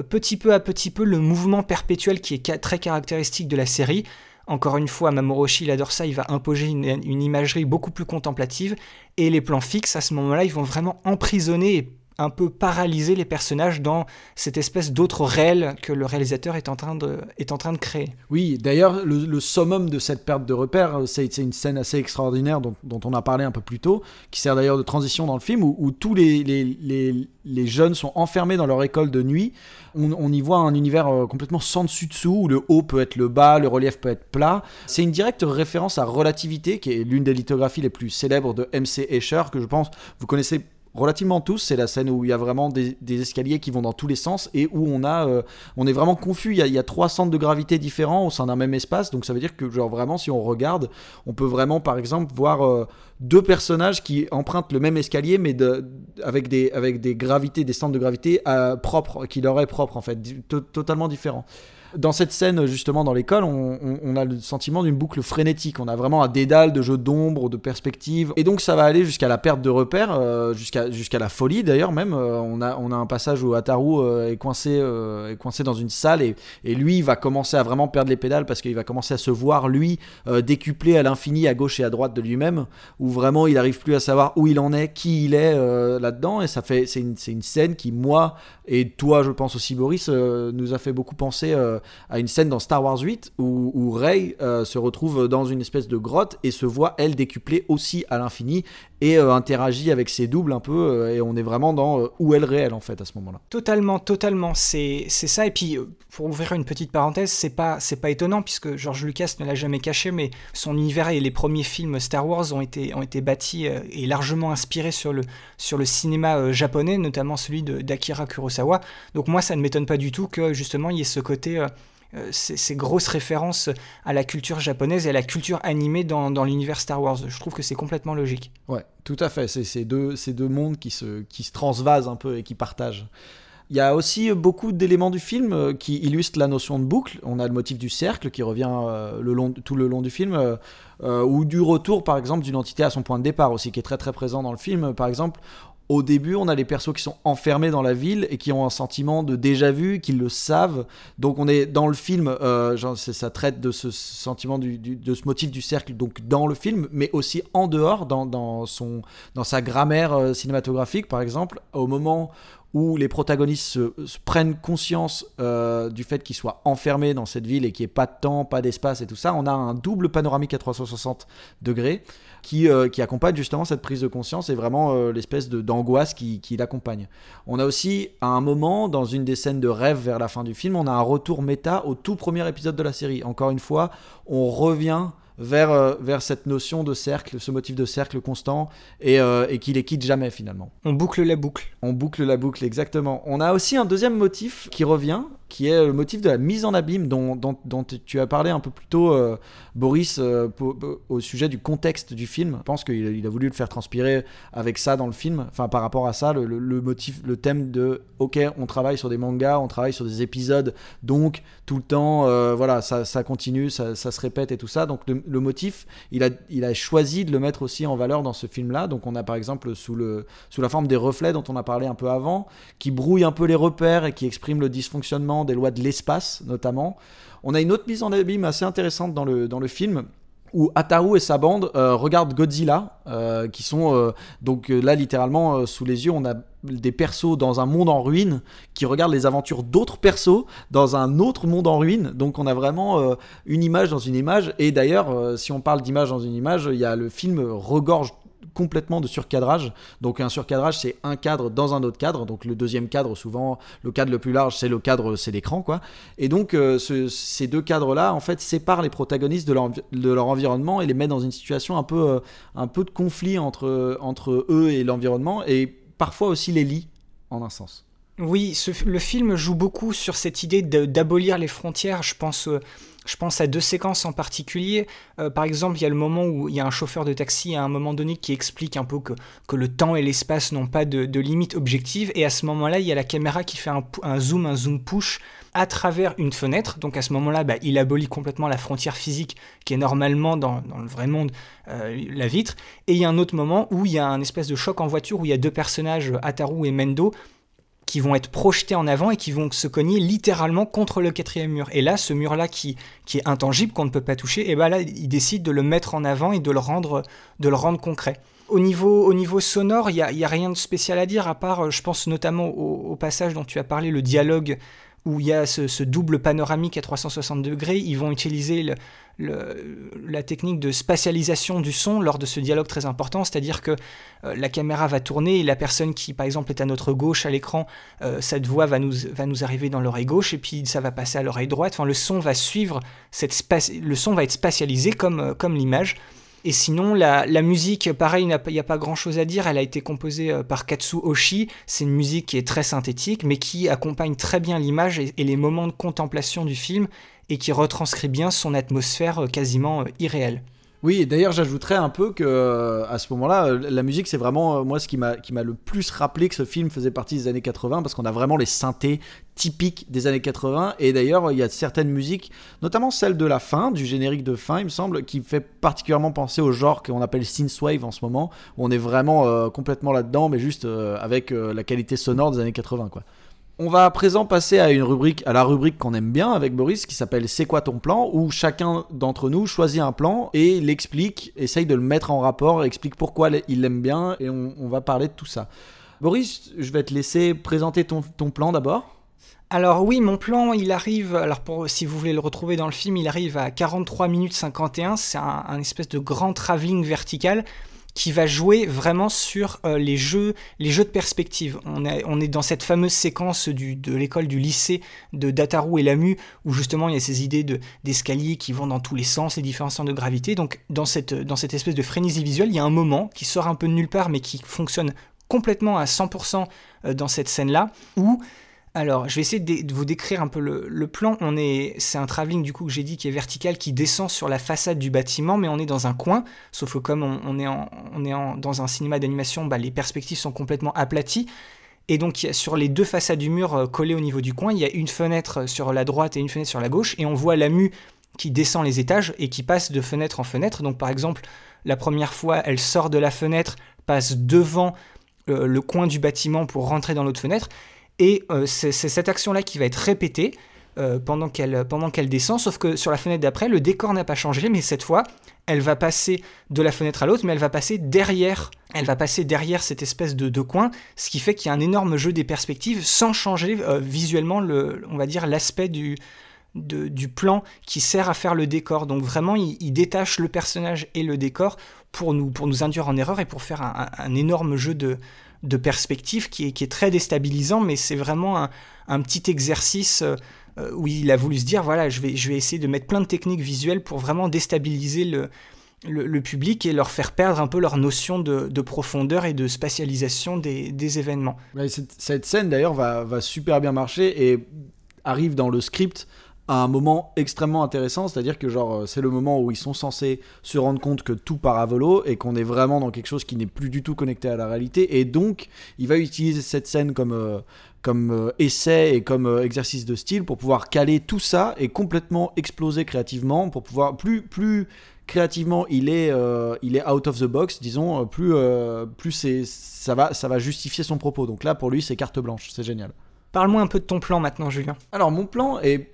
petit peu à petit peu le mouvement perpétuel qui est très caractéristique de la série. Encore une fois, Mamoroshi, il adore ça, il va imposer une, imagerie beaucoup plus contemplative, et les plans fixes, à ce moment-là, ils vont vraiment emprisonner un peu paralyser les personnages dans cette espèce d'autre réel que le réalisateur est en train de, est en train de créer. Oui, d'ailleurs, le, summum de cette perte de repère, c'est une scène assez extraordinaire dont, on a parlé un peu plus tôt, qui sert d'ailleurs de transition dans le film, où, tous les, les, les, jeunes sont enfermés dans leur école de nuit. On, y voit un univers euh, complètement sans dessus-dessous, où le haut peut être le bas, le relief peut être plat. C'est une directe référence à Relativité, qui est l'une des lithographies les plus célèbres de M.C. Escher, que je pense vous connaissez relativement tous. C'est la scène où il y a vraiment des, escaliers qui vont dans tous les sens et où on a, euh, on est vraiment confus. Il y, a, trois centres de gravité différents au sein d'un même espace. Donc ça veut dire que genre vraiment, si on regarde, on peut vraiment, par exemple, voir euh, deux personnages qui empruntent le même escalier, mais avec des, avec des gravités, des centres de gravité euh, propres, qui leur est propre en fait, totalement différents dans cette scène, justement, dans l'école, on, a le sentiment d'une boucle frénétique. On a vraiment un dédale de jeux d'ombre, de perspectives. Et donc, ça va aller jusqu'à la perte de repères, euh, jusqu'à la folie d'ailleurs, même. Euh, on, a, on a un passage où Ataru euh, est, coincé, est coincé dans une salle et, et lui, va commencer à vraiment perdre les pédales parce qu'il va commencer à se voir, lui, décuplé à l'infini, à gauche et à droite de lui-même, où vraiment il n'arrive plus à savoir où il en est, qui il est là-dedans. Et ça fait, c'est une, une, scène qui, moi, et toi, je pense aussi, Boris, nous a fait beaucoup penser à une scène dans Star Wars 8 où, où Rey euh, se retrouve dans une espèce de grotte et se voit, elle, décuplée aussi à l'infini et euh, interagit avec ses doubles un peu. Euh, et on est vraiment dans où est le réel, en fait, à ce moment-là. Totalement, totalement. C'est ça. Et puis, pour ouvrir une petite parenthèse, c'est pas, pas étonnant puisque George Lucas ne l'a jamais caché, mais son univers et les premiers films Star Wars ont été, ont été bâtis et largement inspirés sur le, sur le cinéma japonais, notamment celui d'Akira Kurosawa. Donc, moi, ça ne m'étonne pas du tout que justement il y ait ce côté euh, ces, grosses références à la culture japonaise et à la culture animée dans, l'univers Star Wars. Je trouve que c'est complètement logique. Ouais, tout à fait. C'est ces deux, mondes qui se, qui se transvasent un peu et qui partagent. Il y a aussi beaucoup d'éléments du film euh, qui illustrent la notion de boucle. On a le motif du cercle qui revient euh, tout le long du film, ou du retour par exemple d'une entité à son point de départ aussi, qui est très très présent dans le film. Par exemple, au début, on a les persos qui sont enfermés dans la ville et qui ont un sentiment de déjà vu, qui le savent. Donc on est dans le film, euh, ça traite de ce sentiment de ce motif du cercle, donc dans le film, mais aussi en dehors, dans, dans son, dans sa grammaire euh, cinématographique, par exemple, au moment où les protagonistes se, prennent conscience euh, du fait qu'ils soient enfermés dans cette ville et qu'il n'y ait pas de temps, pas d'espace et tout ça, on a un double panoramique à 360 degrés qui, euh, qui accompagne justement cette prise de conscience et vraiment euh, l'espèce d'angoisse qui, qui l'accompagne. On a aussi, à un moment, dans une des scènes de rêve vers la fin du film, on a un retour méta au tout premier épisode de la série. Encore une fois, on revient vers, euh, vers cette notion de cercle, ce motif de cercle constant, et, euh, et qui les quitte jamais finalement. On boucle la boucle. On boucle la boucle, exactement. On a aussi un deuxième motif qui revient, qui est le motif de la mise en abîme dont, dont, dont tu as parlé un peu plus tôt, euh, Boris, au sujet du contexte du film. Je pense qu'il il a voulu le faire transpirer avec ça dans le film, enfin par rapport à ça, le, le, motif, le thème de ok, on travaille sur des mangas, on travaille sur des épisodes, donc tout le temps, voilà, ça, ça continue, ça, ça, se répète et tout ça. Donc le, le motif, il a, il a choisi de le mettre aussi en valeur dans ce film-là. Donc on a par exemple sous, le, sous la forme des reflets dont on a parlé un peu avant, qui brouillent un peu les repères et qui expriment le dysfonctionnement des lois de l'espace notamment. On a une autre mise en abîme assez intéressante dans le, dans le film où Ataru et sa bande euh, regardent Godzilla, euh, qui sont euh, donc là littéralement sous les yeux, on a des persos dans un monde en ruine qui regardent les aventures d'autres persos dans un autre monde en ruine. Donc on a vraiment une image dans une image. Et d'ailleurs, si on parle d'image dans une image, il y a le film regorge complètement de surcadrage. Donc un surcadrage, c'est un cadre dans un autre cadre. Donc le deuxième cadre, souvent, le cadre le plus large, c'est le cadre, c'est l'écran, quoi. Et donc euh, ce- ces deux cadres-là, en fait, séparent les protagonistes de leur, de leur environnement et les mettent dans une situation un peu, euh, un peu de conflit entre, entre eux et l'environnement, et parfois aussi les lient, en un sens. Oui, le film joue beaucoup sur cette idée d'abolir les frontières. Je pense, euh, je pense à deux séquences en particulier. Euh, par exemple, il y a le moment où il y a un chauffeur de taxi à un moment donné qui explique un peu que, le temps et l'espace n'ont pas de, limite objective. Et à ce moment-là, il y a la caméra qui fait un, zoom, un zoom push à travers une fenêtre. Donc à ce moment-là, bah, il abolit complètement la frontière physique qui est normalement dans, dans le vrai monde euh, la vitre. Et il y a un autre moment où il y a un espèce de choc en voiture où il y a deux personnages, Ataru et Mendo, qui vont être projetés en avant et qui vont se cogner littéralement contre le quatrième mur. Et là, ce mur-là qui, est intangible, qu'on ne peut pas toucher, et ben là, il décide de le mettre en avant et de le rendre, concret. Au niveau, au niveau sonore, il n'y a, rien de spécial à dire, à part, euh, je pense notamment au, passage dont tu as parlé, le dialogue, où il y a ce, ce double panoramique à 360 degrés. Ils vont utiliser le- la technique de spatialisation du son lors de ce dialogue très important, c'est-à-dire que euh, la caméra va tourner et la personne qui, par exemple, est à notre gauche à l'écran, euh, cette voix va nous, va nous arriver dans l'oreille gauche et puis ça va passer à l'oreille droite. Enfin, le son va suivre le son va être spatialisé comme, euh, comme l'image. Et sinon, la, musique, pareil, il n'y a, pas- il n'y a pas grand chose à dire. Elle a été composée euh, par Katsu Oshi. C'est une musique qui est très synthétique, mais qui accompagne très bien l'image et, et les moments de contemplation du film et qui retranscrit bien son atmosphère euh, quasiment euh, irréelle. Oui, d'ailleurs, j'ajouterais un peu que euh, à ce moment-là, euh, la musique, c'est vraiment euh, moi ce qui m'a le plus rappelé que ce film faisait partie des années 80 parce qu'on a vraiment les synthés typiques des années 80 et d'ailleurs, il y a certaines musiques, notamment celle de la fin, du générique de fin, il me semble, qui fait particulièrement penser au genre qu'on appelle synthwave en ce moment, où on est vraiment complètement là-dedans mais juste avec la qualité sonore des années 80 quoi. On va à présent passer à une rubrique, à la rubrique qu'on aime bien avec Boris, qui s'appelle C'est quoi ton plan où chacun d'entre nous choisit un plan et l'explique, essaye de le mettre en rapport, explique pourquoi il l'aime bien et on, va parler de tout ça. Boris, je vais te laisser présenter ton, ton plan d'abord. Alors oui, mon plan, il arrive, alors pour, si vous voulez le retrouver dans le film, il arrive à 43 minutes 51, c'est un, un espèce de grand travelling vertical qui va jouer vraiment sur euh, les jeux les jeux de perspective. On est, dans cette fameuse séquence du, de l'école du lycée de Dataru et Lamu où justement il y a ces idées de d'escaliers qui vont dans tous les sens, les différents sens de gravité. Donc dans cette, dans cette espèce de frénésie visuelle, il y a un moment qui sort un peu de nulle part mais qui fonctionne complètement à 100% dans cette scène-là où alors, je vais essayer de, vous décrire un peu le, plan. On est, c'est un travelling du coup que j'ai dit qui est vertical, qui descend sur la façade du bâtiment, mais on est dans un coin. Sauf que comme on, est, dans un cinéma d'animation, bah, les perspectives sont complètement aplaties. Et donc, sur les deux façades du mur euh, collées au niveau du coin, il y a une fenêtre sur la droite et une fenêtre sur la gauche. Et on voit la mue qui descend les étages et qui passe de fenêtre en fenêtre. Donc, par exemple, la première fois, elle sort de la fenêtre, passe devant euh, le coin du bâtiment pour rentrer dans l'autre fenêtre. Et euh, c'est cette action-là qui va être répétée euh, pendant qu'elle descend, sauf que sur la fenêtre d'après, le décor n'a pas changé, mais cette fois, elle va passer de la fenêtre à l'autre, mais elle va passer derrière, elle va passer derrière cette espèce de, coin, ce qui fait qu'il y a un énorme jeu des perspectives sans changer euh, visuellement le, on va dire l'aspect du du plan qui sert à faire le décor. Donc vraiment, il, détache le personnage et le décor pour nous, pour nous induire en erreur et pour faire un énorme jeu de, de perspective qui est, qui est très déstabilisant, mais c'est vraiment un, un petit exercice euh, euh, où il a voulu se dire, voilà, je vais, je vais essayer de mettre plein de techniques visuelles pour vraiment déstabiliser le, le, public et leur faire perdre un peu leur notion de, de profondeur et de spatialisation des, des événements. Cette, cette scène d'ailleurs va, va super bien marcher et arrive dans le script à un moment extrêmement intéressant, c'est-à-dire que genre euh, c'est le moment où ils sont censés se rendre compte que tout part à volo et qu'on est vraiment dans quelque chose qui n'est plus du tout connecté à la réalité. Et donc il va utiliser cette scène comme euh, comme euh, essai et comme euh, exercice de style pour pouvoir caler tout ça et complètement exploser créativement pour pouvoir plus plus créativement il est euh, il est out of the box disons plus euh, plus c'est ça va ça va justifier son propos. Donc là pour lui c'est carte blanche. C'est génial. Parle-moi un peu de ton plan maintenant, Julien. alors mon plan est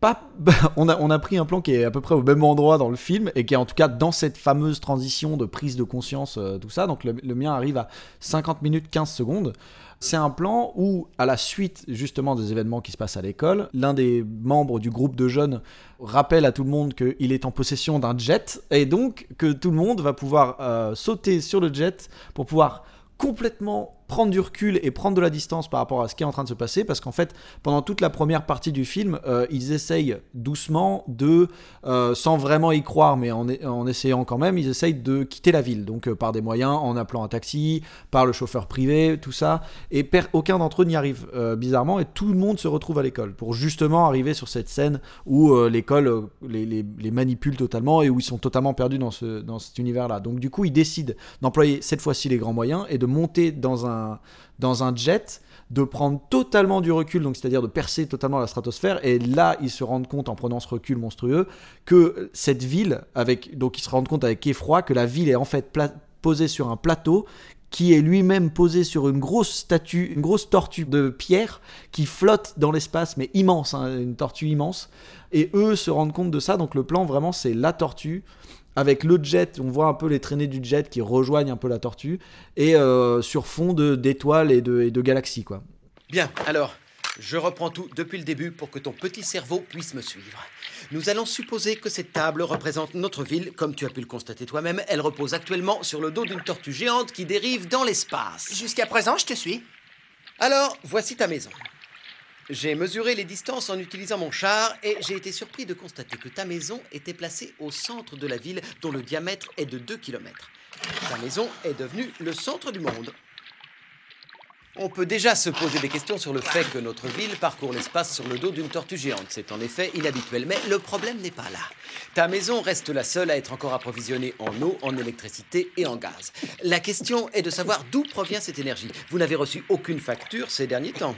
on a pris un plan qui est à peu près au même endroit dans le film et qui est en tout cas dans cette fameuse transition de prise de conscience euh, tout ça. Donc le, le mien arrive à 50 minutes 15 secondes. C'est un plan où, à la suite justement des événements qui se passent à l'école, l'un des membres du groupe de jeunes rappelle à tout le monde qu'il est en possession d'un jet et donc que tout le monde va pouvoir euh, sauter sur le jet pour pouvoir complètement prendre du recul et prendre de la distance par rapport à ce qui est en train de se passer parce qu'en fait pendant toute la première partie du film euh, ils essayent doucement de euh, sans vraiment y croire mais en, en, essayant quand même ils essayent de quitter la ville. Donc euh, par des moyens en appelant un taxi par le chauffeur privé tout ça. Et aucun d'entre eux n'y arrive bizarrement et tout le monde se retrouve à l'école pour justement arriver sur cette scène où l'école les, les, les, manipule totalement et où ils sont totalement perdus dans, ce, dans cet univers là donc du coup ils décident d'employer cette fois-ci les grands moyens et de monter dans un dans un jet, de prendre totalement du recul, donc c'est-à-dire de percer totalement la stratosphère, et là ils se rendent compte en prenant ce recul monstrueux que cette ville, avec donc ils se rendent compte avec effroi que la ville est en fait posée sur un plateau qui est lui-même posé sur une grosse statue, une grosse tortue de pierre qui flotte dans l'espace, mais immense, hein, une tortue immense. Et eux se rendent compte de ça, donc le plan vraiment c'est la tortue avec le jet, on voit un peu les traînées du jet qui rejoignent un peu la tortue, et euh, sur fond d'étoiles et de, et de galaxies, quoi. Bien, alors, je reprends tout depuis le début pour que ton petit cerveau puisse me suivre. Nous allons supposer que cette table représente notre ville, comme tu as pu le constater toi-même. Elle repose actuellement sur le dos d'une tortue géante qui dérive dans l'espace. Jusqu'à présent, je te suis. Alors, voici ta maison. J'ai mesuré les distances en utilisant mon char et j'ai été surpris de constater que ta maison était placée au centre de la ville dont le diamètre est de 2 km. Ta maison est devenue le centre du monde. On peut déjà se poser des questions sur le fait que notre ville parcourt l'espace sur le dos d'une tortue géante. C'est en effet inhabituel, mais le problème n'est pas là. Ta maison reste la seule à être encore approvisionnée en eau, en électricité et en gaz. La question est de savoir d'où provient cette énergie. Vous n'avez reçu aucune facture ces derniers temps.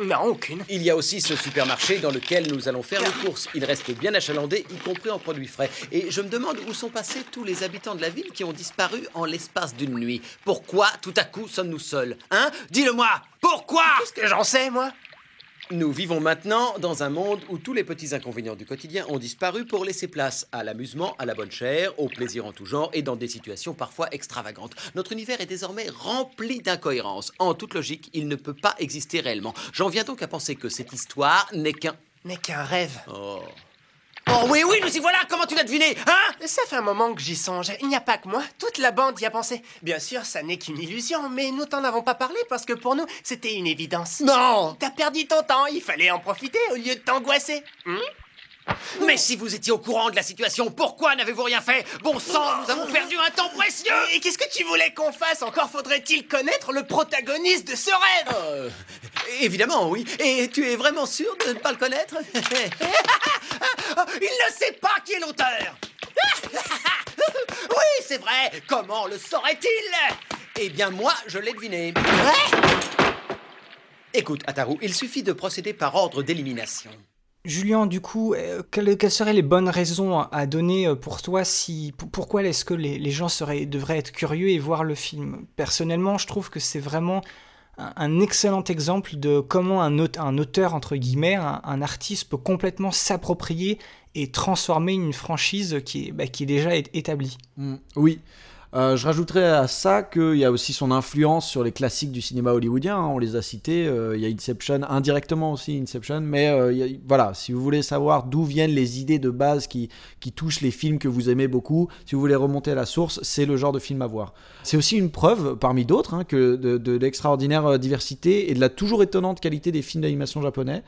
Non, aucune. Il y a aussi ce supermarché dans lequel nous allons faire les courses. Il reste bien achalandé, y compris en produits frais. Et je me demande où sont passés tous les habitants de la ville qui ont disparu en l'espace d'une nuit. Pourquoi tout à coup sommes-nous seuls? Hein? Dis-le-moi Pourquoi? Qu'est-ce que j'en sais, moi? Nous vivons maintenant dans un monde où tous les petits inconvénients du quotidien ont disparu pour laisser place à l'amusement, à la bonne chair, au plaisir en tout genre et dans des situations parfois extravagantes. Notre univers est désormais rempli d'incohérences. En toute logique, il ne peut pas exister réellement. J'en viens donc à penser que cette histoire n'est qu'un... N'est qu'un rêve. Oh. Oh oui, oui, nous y voilà Comment tu l'as deviné Hein? Ça fait un moment que j'y songe. Il n'y a pas que moi. Toute la bande y a pensé. Bien sûr, ça n'est qu'une illusion, mais nous t'en avons pas parlé parce que pour nous, c'était une évidence. Non T'as perdu ton temps. Il fallait en profiter au lieu de t'angoisser. Hmm mais si vous étiez au courant de la situation, pourquoi n'avez-vous rien fait? Bon sang, nous avons perdu un temps précieux. Et qu'est-ce que tu voulais qu'on fasse? Encore faudrait-il connaître le protagoniste de ce rêve. Euh, Évidemment, oui. Et tu es vraiment sûr de ne pas le connaître? Il ne sait pas qui est l'auteur. Oui, c'est vrai. Comment le saurait-il? Eh bien, moi, je l'ai deviné. Écoute, Ataru, il suffit de procéder par ordre d'élimination. Julien, du coup, euh, quelles, seraient les bonnes raisons à donner euh, pour toi si, Pourquoi est-ce que les, gens seraient, devraient être curieux et voir le film? Personnellement, je trouve que c'est vraiment un, excellent exemple de comment un, auteur, entre guillemets, un, artiste peut complètement s'approprier et transformer une franchise qui est, bah, qui est déjà établie. Mmh. oui, euh, je rajouterais à ça qu'il y a aussi son influence sur les classiques du cinéma hollywoodien. Hein, on les a cités. Euh, il y a Inception, indirectement aussi Inception. Mais euh, voilà, si vous voulez savoir d'où viennent les idées de base qui, touchent les films que vous aimez beaucoup, si vous voulez remonter à la source, c'est le genre de film à voir. C'est aussi une preuve, parmi d'autres, hein, que de l'extraordinaire diversité et de la toujours étonnante qualité des films d'animation japonais.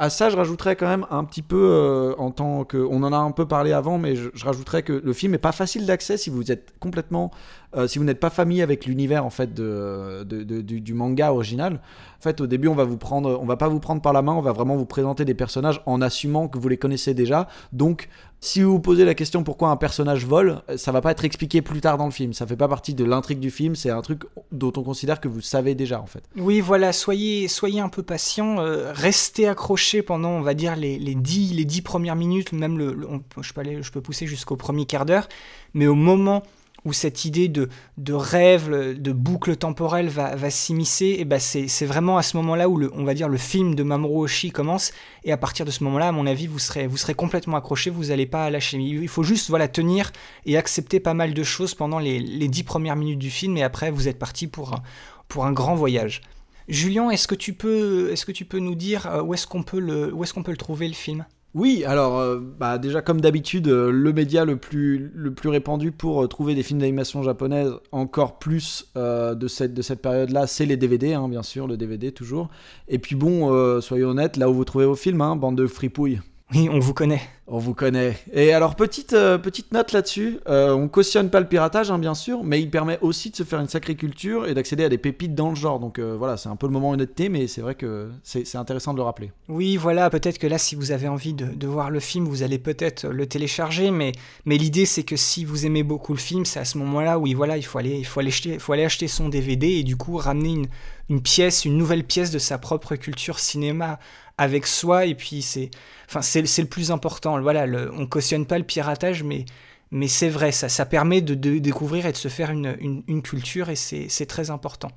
À ça, je rajouterais quand même un petit peu, euh, en tant que. On en a un peu parlé avant, mais je, rajouterais que le film n'est pas facile d'accès si vous êtes complètement euh, si vous n'êtes pas familier avec l'univers en fait de, du, manga original, en fait au début on va vous prendre, on va pas vous prendre par la main, on va vraiment vous présenter des personnages en assumant que vous les connaissez déjà. Donc si vous vous posez la question pourquoi un personnage vole, ça va pas être expliqué plus tard dans le film. Ça fait pas partie de l'intrigue du film. C'est un truc dont on considère que vous savez déjà en fait. Oui, voilà. Soyez, soyez un peu patient. Euh, restez accroché pendant, on va dire les, les, 10, les 10 premières minutes, même le, je aller, je peux pousser jusqu'au premier quart d'heure. Mais au moment où cette idée de, de rêve, de boucle temporelle va, va s'immiscer, et ben c'est vraiment à ce moment-là où le, on va dire le film de Mamoru Oshii commence, et à partir de ce moment-là, à mon avis, vous serez, vous serez complètement accroché, vous n'allez pas lâcher. Il faut juste voilà, tenir et accepter pas mal de choses pendant les, les dix premières minutes du film, et après vous êtes parti pour un, pour un grand voyage. Julien, est-ce que tu peux, est-ce que tu peux nous dire euh, où est-ce qu'on peut le, où est-ce qu'on peut le trouver le film? Oui, alors euh, bah, déjà comme d'habitude, euh, le média le plus, répandu pour euh, trouver des films d'animation japonaises, encore plus de cette, de cette période-là, c'est les DVD, hein, bien sûr, le DVD toujours. Et puis bon, soyons honnêtes, là où vous trouvez vos films, hein, bande de fripouilles. Oui, on vous connaît. On vous connaît. Et alors, petite, euh, petite note là-dessus, euh, on cautionne pas le piratage, hein, bien sûr, mais il permet aussi de se faire une sacrée culture et d'accéder à des pépites dans le genre. Donc euh, voilà, c'est un peu le moment honnêteté, mais c'est vrai que c'est c'est intéressant de le rappeler. Oui, voilà, peut-être que là, si vous avez envie de, de voir le film, vous allez peut-être le télécharger, mais, mais l'idée, c'est que si vous aimez beaucoup le film, c'est à ce moment-là où il, voilà, il, faut aller, il faut, aller acheter, il faut aller acheter son DVD et du coup ramener une, une pièce, une nouvelle pièce de sa propre culture cinéma avec soi, et puis c'est enfin, c'est le plus important. Voilà, le, on cautionne pas le piratage, mais, mais c'est vrai, ça, ça permet de, de découvrir et de se faire une, une, culture, et c'est très important.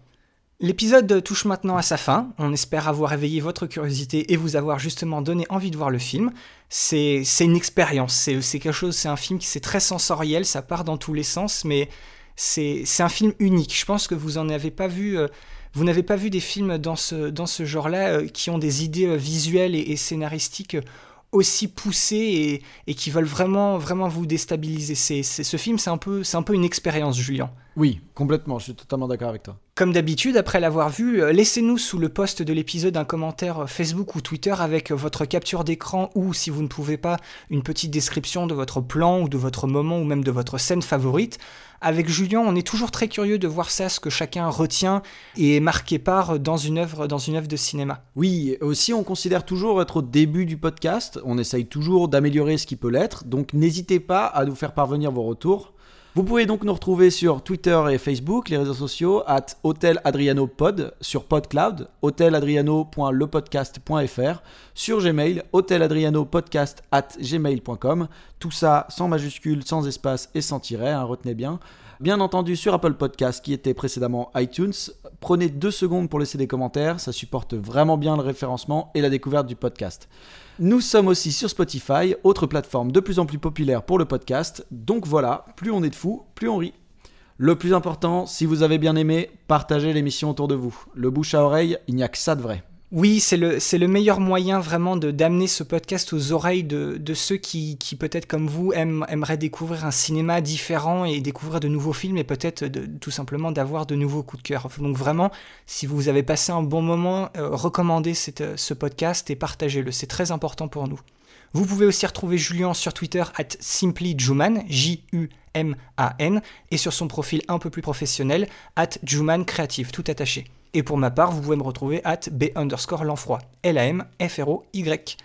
L'épisode touche maintenant à sa fin. On espère avoir éveillé votre curiosité et vous avoir justement donné envie de voir le film. C'est une expérience, c'est quelque chose, c'est un film qui c'est très sensoriel, ça part dans tous les sens, mais c'est c'est un film unique. Je pense que vous en avez pas vu. euh, vous n'avez pas vu des films dans ce, dans ce genre-là euh, qui ont des idées euh, visuelles et, scénaristiques euh, aussi poussées et, et qui veulent vraiment, vraiment vous déstabiliser? C'est- ce film, c'est un, peu, c'est un peu une expérience, Julien. Oui, complètement, je suis totalement d'accord avec toi. Comme d'habitude, après l'avoir vu, euh, laissez-nous sous le post de l'épisode un commentaire euh, Facebook ou Twitter avec euh, votre capture d'écran ou, si vous ne pouvez pas, une petite description de votre plan ou de votre moment ou même de votre scène favorite. Avec Julien, on est toujours très curieux de voir ça, ce que chacun retient et est marqué par dans une œuvre, dans une œuvre de cinéma. Oui, aussi on considère toujours être au début du podcast, on essaye toujours d'améliorer ce qui peut l'être, donc n'hésitez pas à nous faire parvenir vos retours. Vous pouvez donc nous retrouver sur Twitter et Facebook, les réseaux sociaux, at Hotel Adriano Pod, sur PodCloud, hoteladriano.lepodcast.fr, sur Gmail, hoteladrianopodcast at gmail.com, tout ça sans majuscule, sans espace et sans tiret, hein, retenez bien. Bien entendu sur Apple Podcast qui était précédemment iTunes. Prenez deux secondes pour laisser des commentaires, ça supporte vraiment bien le référencement et la découverte du podcast. Nous sommes aussi sur Spotify, autre plateforme de plus en plus populaire pour le podcast. Donc voilà, plus on est de fous, plus on rit. Le plus important, si vous avez bien aimé, partagez l'émission autour de vous. Le bouche à oreille, il n'y a que ça de vrai. Oui, c'est le, meilleur moyen vraiment d'amener ce podcast aux oreilles de, ceux qui, qui peut-être comme vous, aimeraient découvrir un cinéma différent et découvrir de nouveaux films et peut-être tout simplement d'avoir de nouveaux coups de cœur. Donc vraiment, si vous avez passé un bon moment, euh, recommandez euh, ce podcast et partagez-le. C'est très important pour nous. Vous pouvez aussi retrouver Julien sur Twitter at simplyjuman, J-U-M-A-N, et sur son profil un peu plus professionnel, at Juman Creative, tout attaché. Et pour ma part, vous pouvez me retrouver at B underscore Lanfroy, L-A-M-F-R-O-Y.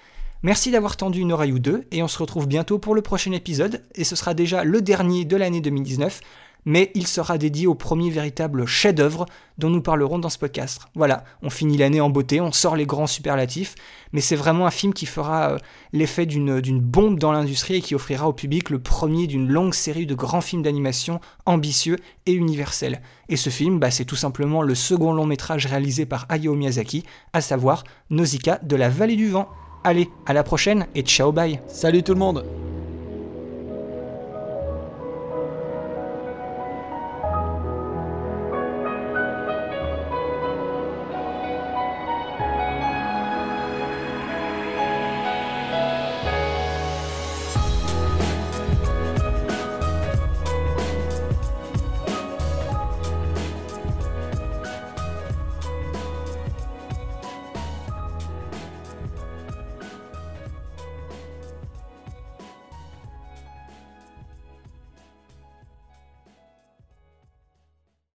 Merci d'avoir tendu une oreille ou deux, et on se retrouve bientôt pour le prochain épisode, et ce sera déjà le dernier de l'année 2019, mais il sera dédié au premier véritable chef-d'œuvre dont nous parlerons dans ce podcast. Voilà, on finit l'année en beauté, on sort les grands superlatifs, mais c'est vraiment un film qui fera euh, l'effet d'une d'une bombe dans l'industrie et qui offrira au public le premier d'une longue série de grands films d'animation ambitieux et universels. Et ce film, bah, c'est tout simplement le second long métrage réalisé par Hayao Miyazaki, à savoir Nausicaa de la vallée du vent. Allez, à la prochaine et ciao bye Salut tout le monde